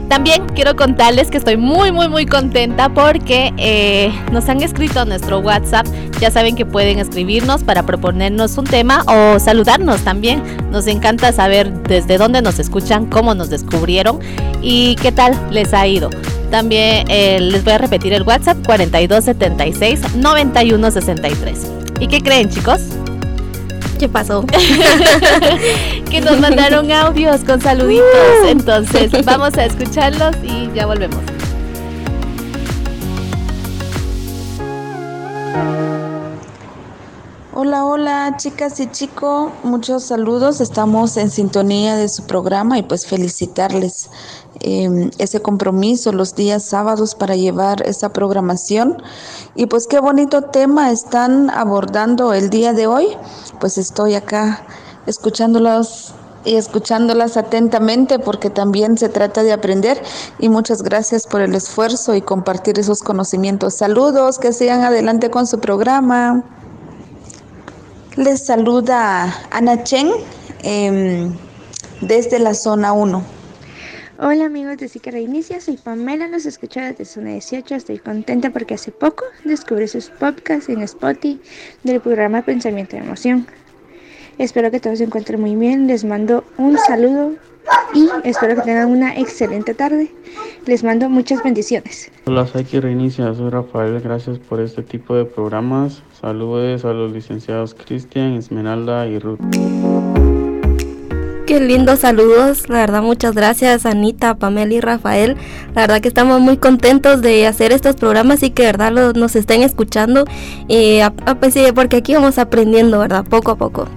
También quiero contarles que estoy muy, muy, muy contenta porque eh, nos han escrito a nuestro WhatsApp. Ya saben que pueden escribirnos para proponernos un tema o saludarnos también. Nos encanta saber desde dónde nos escuchan, cómo nos descubrieron y qué tal les ha ido. También eh, les voy a repetir el WhatsApp 4276 9163. ¿Y qué creen chicos? ¿Qué pasó? que nos mandaron audios con saluditos. Uh. Entonces, vamos a escucharlos y ya volvemos. Hola, hola chicas y chicos, muchos saludos, estamos en sintonía de su programa y pues felicitarles em, ese compromiso los días sábados para llevar esa programación. Y pues qué bonito tema están abordando el día de hoy, pues estoy acá escuchándolos y escuchándolas atentamente porque también se trata de aprender. Y muchas gracias por el esfuerzo y compartir esos conocimientos. Saludos, que sigan adelante con su programa. Les saluda Ana Chen em, desde la zona 1. Hola amigos de Sica Reinicia, soy Pamela, nos escucho desde Zona 18, estoy contenta porque hace poco descubrí sus podcasts en Spotify del programa Pensamiento de Emoción. Espero que todos se encuentren muy bien, les mando un saludo y espero que tengan una excelente tarde. Les mando muchas bendiciones. Hola, soy Reinicia, soy Rafael, gracias por este tipo de programas. Saludos a los licenciados Cristian, Esmeralda y Ruth. Qué lindos saludos, la verdad muchas gracias Anita, Pamela y Rafael. La verdad que estamos muy contentos de hacer estos programas y que de verdad nos estén escuchando, eh, pues porque aquí vamos aprendiendo, ¿verdad? Poco a poco.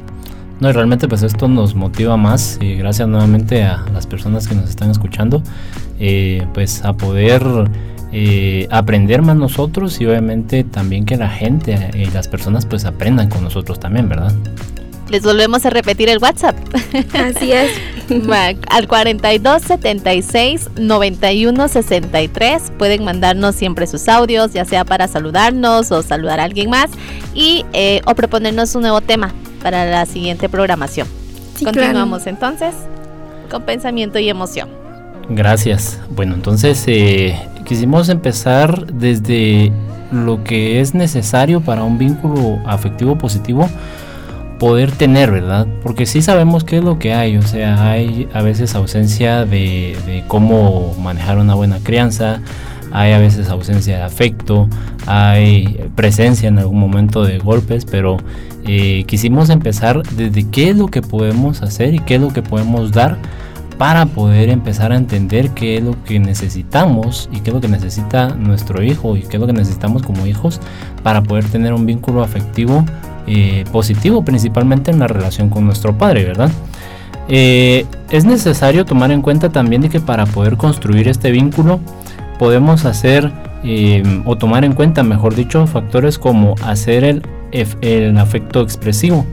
No, y realmente pues esto nos motiva más y gracias nuevamente a las personas que nos están escuchando, eh, pues a poder eh, aprender más nosotros y obviamente también que la gente y las personas pues aprendan con nosotros también, ¿verdad? Les volvemos a repetir el WhatsApp. Así es. Al 42 76 91 63 pueden mandarnos siempre sus audios, ya sea para saludarnos o saludar a alguien más y eh, o proponernos un nuevo tema para la siguiente programación. Continuamos entonces con pensamiento y emoción. Gracias. Bueno, entonces eh, quisimos empezar desde lo que es necesario para un vínculo afectivo positivo poder tener, ¿verdad? Porque sí sabemos qué es lo que hay, o sea, hay a veces ausencia de, cómo manejar una buena crianza, hay a veces ausencia de afecto, hay presencia en algún momento de golpes, pero eh, quisimos empezar desde qué es lo que podemos hacer y qué es lo que podemos dar para poder empezar a entender qué es lo que necesitamos y qué es lo que necesita nuestro hijo y qué es lo que necesitamos como hijos para poder tener un vínculo afectivo eh, positivo, principalmente en la relación con nuestro padre, ¿verdad? Eh, es necesario tomar en cuenta también de que para poder construir este vínculo podemos hacer eh, o tomar en cuenta, mejor dicho, factores como hacer el, el afecto expresivo,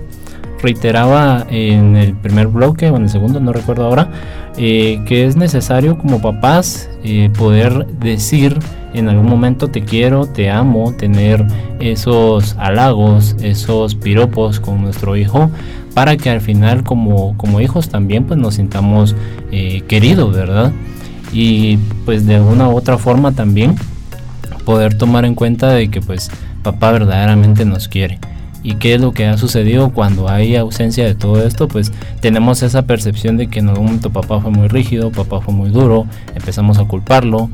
reiteraba en el primer bloque o en el segundo, no recuerdo ahora, eh, que es necesario como papás eh, poder decir en algún momento te quiero, te amo, tener esos halagos, esos piropos con nuestro hijo para que al final como, como hijos también pues nos sintamos queridos, ¿verdad? Y pues de una u otra forma también poder tomar en cuenta de que pues papá verdaderamente nos quiere. Y qué es lo que ha sucedido cuando hay ausencia de todo esto, pues tenemos esa percepción de que en algún momento papá fue muy rígido, papá fue muy duro, empezamos a culparlo,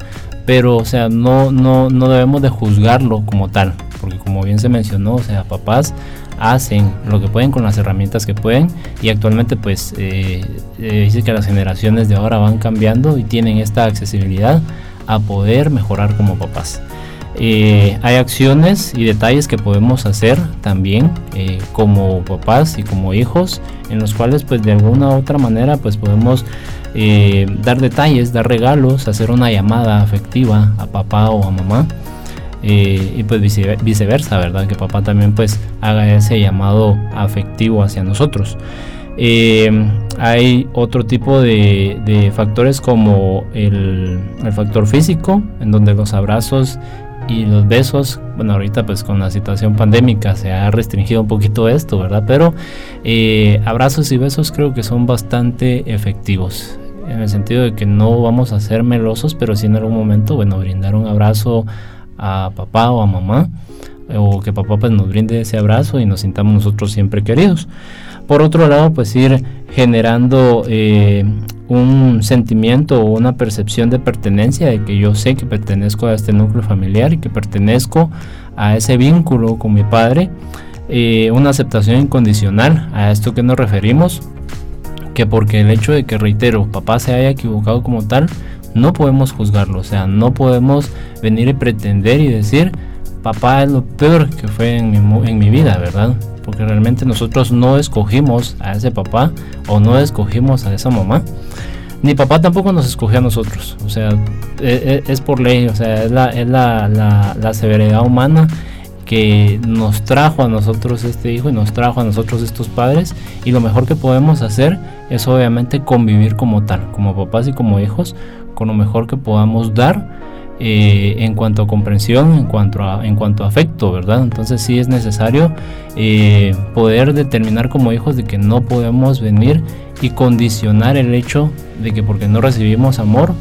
pero o sea, no, no, no debemos de juzgarlo como tal, porque como bien se mencionó, o sea, papás hacen lo que pueden con las herramientas que pueden y actualmente pues eh, eh, dice que las generaciones de ahora van cambiando y tienen esta accesibilidad a poder mejorar como papás. Eh, hay acciones y detalles que podemos hacer también como papás y como hijos en los cuales pues de alguna u otra manera pues podemos eh, dar detalles, dar regalos, hacer una llamada afectiva a papá o a mamá y pues viceversa, ¿verdad? Que papá también pues haga ese llamado afectivo hacia nosotros. hay otro tipo de, factores como el, factor físico, en donde los abrazos y los besos, bueno, ahorita pues con la situación pandémica se ha restringido un poquito esto, ¿verdad? Pero eh, abrazos y besos creo que son bastante efectivos, en el sentido de que no vamos a ser melosos, pero sí en algún momento, bueno, brindar un abrazo a papá o a mamá, o que papá pues nos brinde ese abrazo y nos sintamos nosotros siempre queridos. Por otro lado, pues ir generando eh, un sentimiento o una percepción de pertenencia, de que yo sé que pertenezco a este núcleo familiar y que pertenezco a ese vínculo con mi padre. Eh, una aceptación incondicional, a esto que nos referimos, que porque el hecho de que, reitero, papá se haya equivocado como tal, no podemos juzgarlo, o sea, no podemos venir y pretender y decir, papá es lo peor que fue en mi, en mi vida, ¿verdad? porque realmente nosotros no escogimos a ese papá o no escogimos a esa mamá. Ni papá tampoco nos escogió a nosotros, o sea, e, e, es, por ley, o sea, es, la, es la, la, severidad humana que nos trajo a nosotros este hijo y nos trajo a nosotros estos padres y lo mejor que podemos hacer es obviamente convivir como tal, como papás y como hijos, con lo mejor que podamos dar eh, en cuanto a comprensión, en cuanto a, en cuanto afecto, ¿verdad? Entonces sí es necesario eh, poder determinar como hijos de que no podemos venir y condicionar el hecho de que porque no recibimos amor,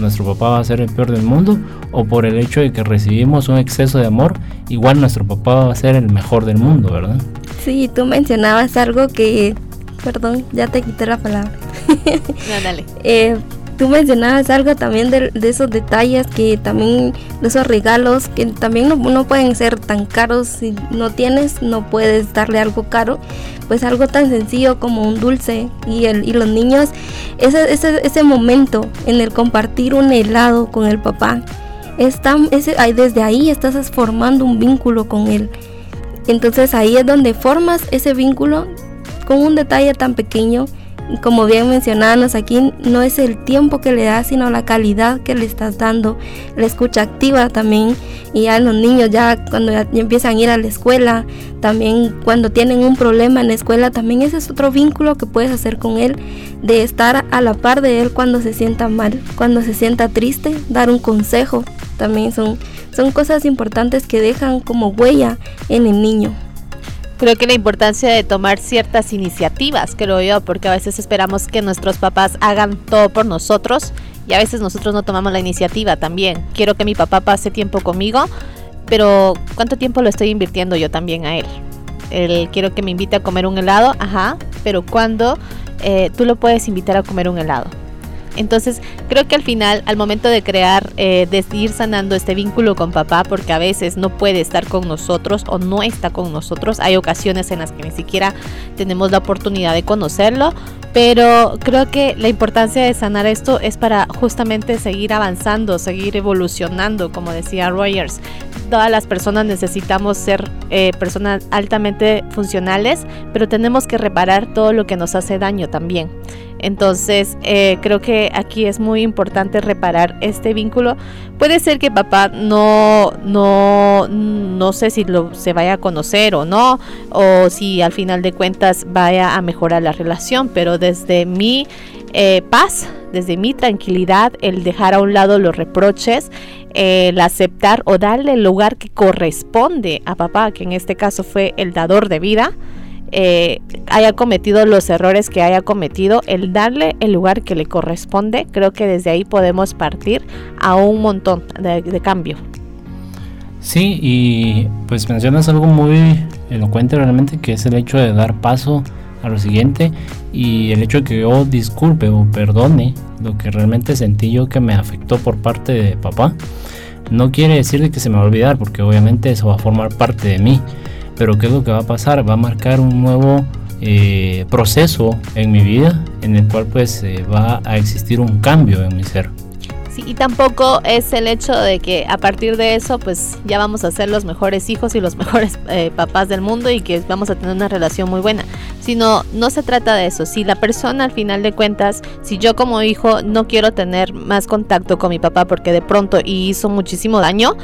nuestro papá va a ser el peor del mundo, o por el hecho de que recibimos un exceso de amor, igual nuestro papá va a ser el mejor del mundo, ¿verdad? Sí, tú mencionabas algo que, perdón, ya te quité la palabra. No, dale. eh, tú mencionabas algo también de, esos detalles que también, de esos regalos que también no, pueden ser tan caros. Si no tienes, no puedes darle algo caro. Pues algo tan sencillo como un dulce y, el, y los niños, ese, ese, ese momento en el compartir un helado con el papá, está, ese, desde ahí estás formando un vínculo con él. Entonces ahí es donde formas ese vínculo con un detalle tan pequeño como bien mencionábamos aquí, no es el tiempo que le das, sino la calidad que le estás dando, la escucha activa también. Y ya los niños ya cuando ya empiezan a ir a la escuela, también cuando tienen un problema en la escuela, también ese es otro vínculo que puedes hacer con él, de estar a la par de él cuando se sienta mal, cuando se sienta triste, dar un consejo. También son, son cosas importantes que dejan como huella en el niño. Creo que la importancia de tomar ciertas iniciativas, creo yo, porque a veces esperamos que nuestros papás hagan todo por nosotros y a veces nosotros no tomamos la iniciativa también. Quiero que mi papá pase tiempo conmigo, pero ¿cuánto tiempo lo estoy invirtiendo yo también a él? Él quiero que me invite a comer un helado, ajá, pero ¿cuándo eh, tú lo puedes invitar a comer un helado? Entonces, creo que al final, al momento de crear, eh, de ir sanando este vínculo con papá, porque a veces no puede estar con nosotros o no está con nosotros, hay ocasiones en las que ni siquiera tenemos la oportunidad de conocerlo, pero creo que la importancia de sanar esto es para justamente seguir avanzando, seguir evolucionando, como decía Rogers. Todas las personas necesitamos ser eh, personas altamente funcionales, pero tenemos que reparar todo lo que nos hace daño también. Entonces, eh, creo que aquí es muy importante reparar este vínculo. Puede ser que papá no, no, no sé si lo, se vaya a conocer o no, o si al final de cuentas vaya a mejorar la relación, pero desde mi eh, paz, desde mi tranquilidad, el dejar a un lado los reproches, el aceptar o darle el lugar que corresponde a papá, que en este caso fue el dador de vida, eh, haya cometido los errores que haya cometido, el darle el lugar que le corresponde, creo que desde ahí podemos partir a un montón de, cambio. Sí, y pues mencionas algo muy elocuente realmente, que es el hecho de dar paso a lo siguiente y el hecho de que yo disculpe o perdone lo que realmente sentí yo que me afectó por parte de papá. No quiere decir que se me va a olvidar, porque obviamente eso va a formar parte de mí pero ¿qué es lo que va a pasar? Va a marcar un nuevo eh, proceso en mi vida en el cual pues eh, va a existir un cambio en mi ser y tampoco es el hecho de que a partir de eso pues ya vamos a ser los mejores hijos y los mejores eh, papás del mundo y que vamos a tener una relación muy buena, sino no se trata de eso. Si la persona al final de cuentas, si yo como hijo no quiero tener más contacto con mi papá porque de pronto hizo muchísimo daño,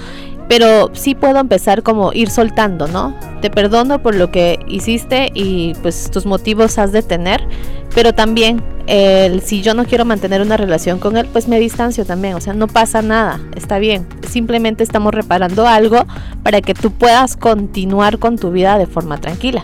pero sí puedo empezar como ir soltando, ¿no? Te perdono por lo que hiciste y pues tus motivos has de tener, pero también el, si yo no quiero mantener una relación con él, pues me distancio también, o sea, no pasa nada, está bien, simplemente estamos reparando algo para que tú puedas continuar con tu vida de forma tranquila.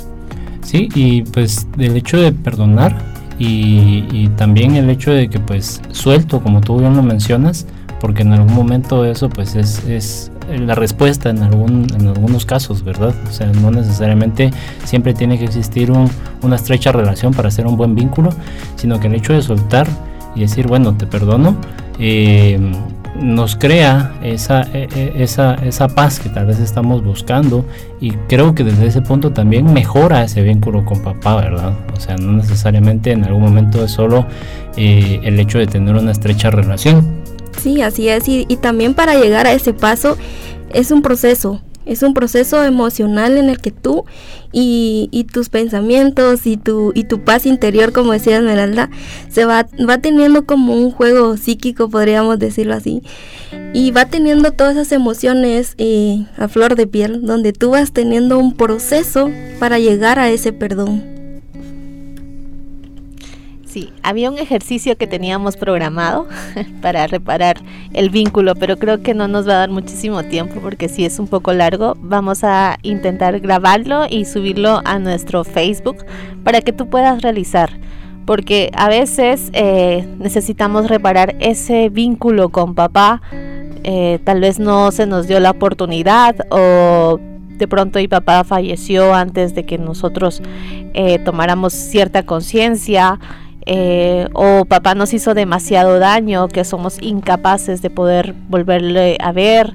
Sí, y pues el hecho de perdonar y, también el hecho de que pues suelto, como tú bien lo mencionas, porque en algún momento eso pues es, es la respuesta en, algún, en algunos casos, ¿verdad? O sea, no necesariamente siempre tiene que existir un, una estrecha relación para hacer un buen vínculo, sino que el hecho de soltar y decir, bueno, te perdono, eh, nos crea esa, e, e, esa, esa paz que tal vez estamos buscando y creo que desde ese punto también mejora ese vínculo con papá, ¿verdad? O sea, no necesariamente en algún momento es solo eh, el hecho de tener una estrecha relación, Sí, así es. Y, también para llegar a ese paso es un proceso. Es un proceso emocional en el que tú y, tus pensamientos y tu, y tu paz interior, como decía Esmeralda, se va, va teniendo como un juego psíquico, podríamos decirlo así. Y va teniendo todas esas emociones eh, a flor de piel, donde tú vas teniendo un proceso para llegar a ese perdón. Sí, había un ejercicio que teníamos programado para reparar el vínculo, pero creo que no nos va a dar muchísimo tiempo porque si es un poco largo. Vamos a intentar grabarlo y subirlo a nuestro Facebook para que tú puedas realizar. Porque a veces eh, necesitamos reparar ese vínculo con papá. Eh, tal vez no se nos dio la oportunidad o de pronto mi papá falleció antes de que nosotros eh, tomáramos cierta conciencia eh, o papá nos hizo demasiado daño, que somos incapaces de poder volverle a ver.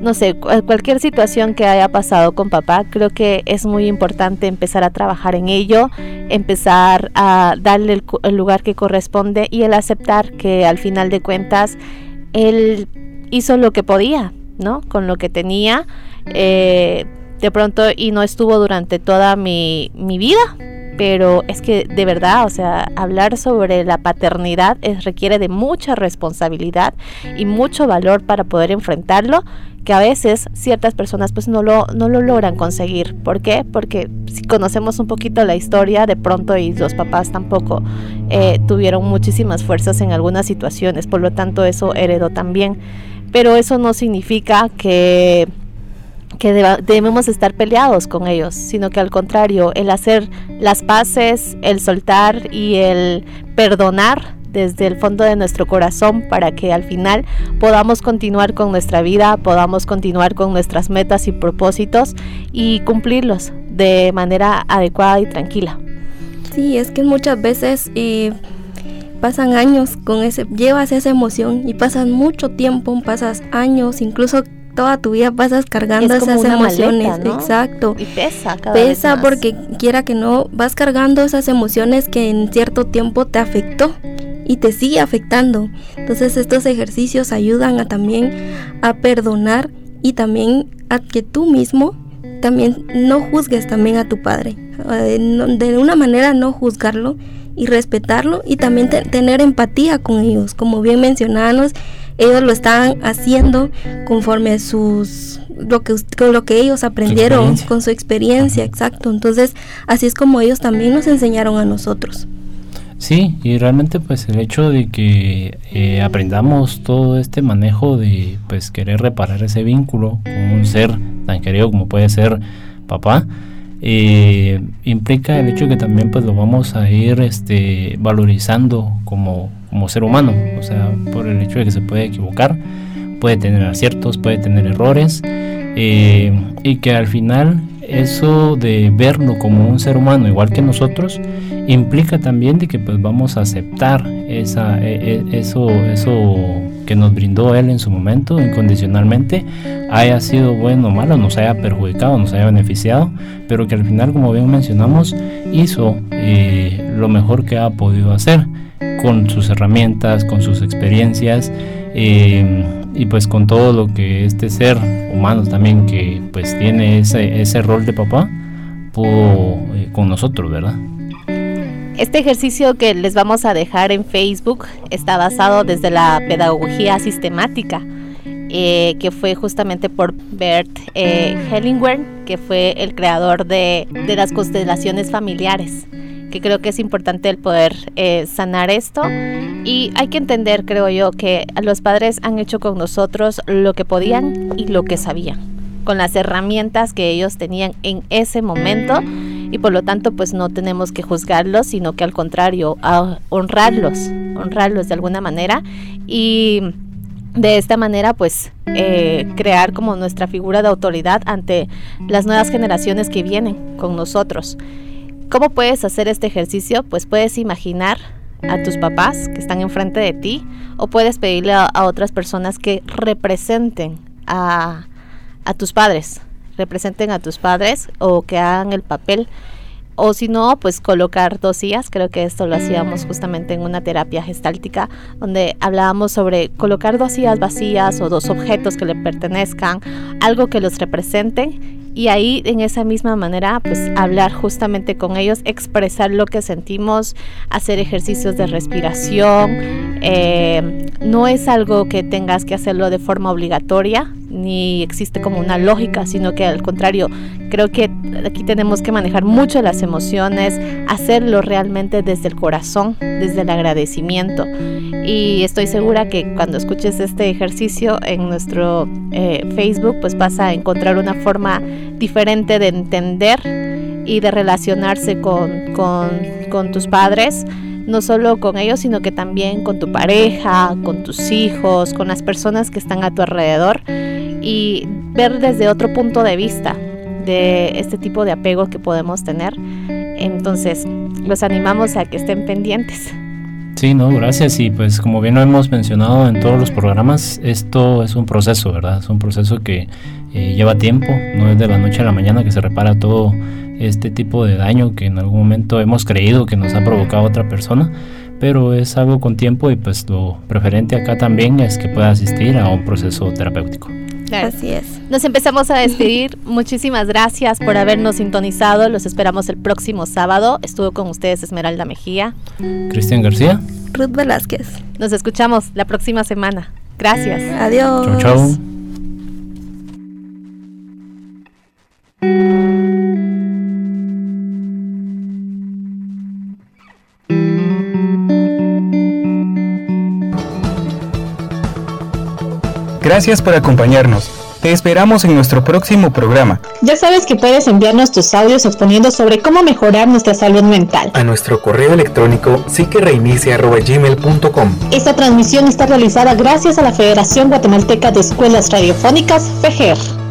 No sé, cualquier situación que haya pasado con papá, creo que es muy importante empezar a trabajar en ello, empezar a darle el, lugar que corresponde y el aceptar que al final de cuentas él hizo lo que podía, ¿no? Con lo que tenía. Eh, de pronto y no estuvo durante toda mi, mi vida, pero es que de verdad, o sea, hablar sobre la paternidad es, requiere de mucha responsabilidad y mucho valor para poder enfrentarlo, que a veces ciertas personas pues no lo, no lo logran conseguir. ¿Por qué? Porque si conocemos un poquito la historia, de pronto y los papás tampoco eh, tuvieron muchísimas fuerzas en algunas situaciones, por lo tanto eso heredó también. Pero eso no significa que que debemos estar peleados con ellos, sino que al contrario, el hacer las paces, el soltar y el perdonar desde el fondo de nuestro corazón para que al final podamos continuar con nuestra vida, podamos continuar con nuestras metas y propósitos y cumplirlos de manera adecuada y tranquila. Sí, es que muchas veces eh, pasan años con ese, llevas esa emoción y pasas mucho tiempo, pasas años, incluso toda tu vida pasas cargando esas emociones. Exacto. Y pesa cada Pesa porque quiera que no, vas cargando esas emociones que en cierto tiempo te afectó y te sigue afectando. Entonces estos ejercicios ayudan a también a perdonar y también a que tú mismo también no juzgues también a tu padre. Eh, de una manera no juzgarlo y respetarlo y también tener empatía con ellos. Como bien mencionábamos, ellos lo están haciendo conforme a sus lo que con lo que ellos aprendieron con su experiencia, exacto. Entonces, así es como ellos también nos enseñaron a nosotros. Sí, y realmente pues el hecho de que eh, aprendamos todo este manejo de pues querer reparar ese vínculo con un ser tan querido como puede ser papá, eh, implica el hecho que también pues lo vamos a ir este, valorizando como, como ser humano, o sea, por el hecho de que se puede equivocar, puede tener aciertos, puede tener errores, eh, y que al final eso de verlo como un ser humano igual que nosotros implica también de que pues vamos a aceptar esa, e, e, eso, eso que nos brindó él en su momento incondicionalmente, haya sido bueno o malo, nos haya perjudicado, nos haya beneficiado, pero que al final, como bien mencionamos, hizo eh, lo mejor que ha podido hacer con sus herramientas, con sus experiencias eh, y pues con todo lo que este ser humano también que pues tiene ese, ese rol de papá pudo eh, con nosotros, ¿verdad? Este ejercicio que les vamos a dejar en Facebook está basado desde la pedagogía sistemática, eh, que fue justamente por Bert eh, Hellinger, que fue el creador de, las constelaciones familiares que creo que es importante el poder eh, sanar esto. Y hay que entender, creo yo, que los padres han hecho con nosotros lo que podían y lo que sabían, con las herramientas que ellos tenían en ese momento y por lo tanto pues no tenemos que juzgarlos, sino que al contrario, a honrarlos, honrarlos de alguna manera y de esta manera pues eh, crear como nuestra figura de autoridad ante las nuevas generaciones que vienen con nosotros. ¿Cómo puedes hacer este ejercicio? Pues puedes imaginar a tus papás que están enfrente de ti o puedes pedirle a, otras personas que representen a, a tus padres, representen a tus padres o que hagan el papel o si no, pues colocar dos sillas. Creo que esto lo hacíamos justamente en una terapia gestáltica, donde hablábamos sobre colocar dos sillas vacías o dos objetos que le pertenezcan, algo que los representen y ahí en esa misma manera pues hablar justamente con ellos, expresar lo que sentimos, hacer ejercicios de respiración. Eh, no es algo que tengas que hacerlo de forma obligatoria, ni existe como una lógica, sino que al contrario, creo que aquí tenemos que manejar mucho las emociones, hacerlo realmente desde el corazón, desde el agradecimiento. Y estoy segura que cuando escuches este ejercicio en nuestro eh, Facebook, pues vas a encontrar una forma diferente de entender y de relacionarse con, con, tus padres, no solo con ellos, sino que también con tu pareja, con tus hijos, con las personas que están a tu alrededor y ver desde otro punto de vista de este tipo de apego que podemos tener. Entonces, los animamos a que estén pendientes. Sí, no, gracias. Y pues como bien lo hemos mencionado en todos los programas, esto es un proceso, ¿verdad? Es un proceso que eh, lleva tiempo, no es de la noche a la mañana que se repara todo este tipo de daño que en algún momento hemos creído que nos ha provocado otra persona, pero es algo con tiempo y pues lo preferente acá también es que pueda asistir a un proceso terapéutico. Así es. Nos empezamos a despedir. Muchísimas gracias por habernos sintonizado. Los esperamos el próximo sábado. Estuvo con ustedes Esmeralda Mejía. Cristian García. Ruth Velázquez. Nos escuchamos la próxima semana. Gracias. Adiós. Chau, chau. Gracias por acompañarnos. Te esperamos en nuestro próximo programa. Ya sabes que puedes enviarnos tus audios exponiendo sobre cómo mejorar nuestra salud mental. A nuestro correo electrónico psiquereinicia.gmail.com Esta transmisión está realizada gracias a la Federación Guatemalteca de Escuelas Radiofónicas, FEGER.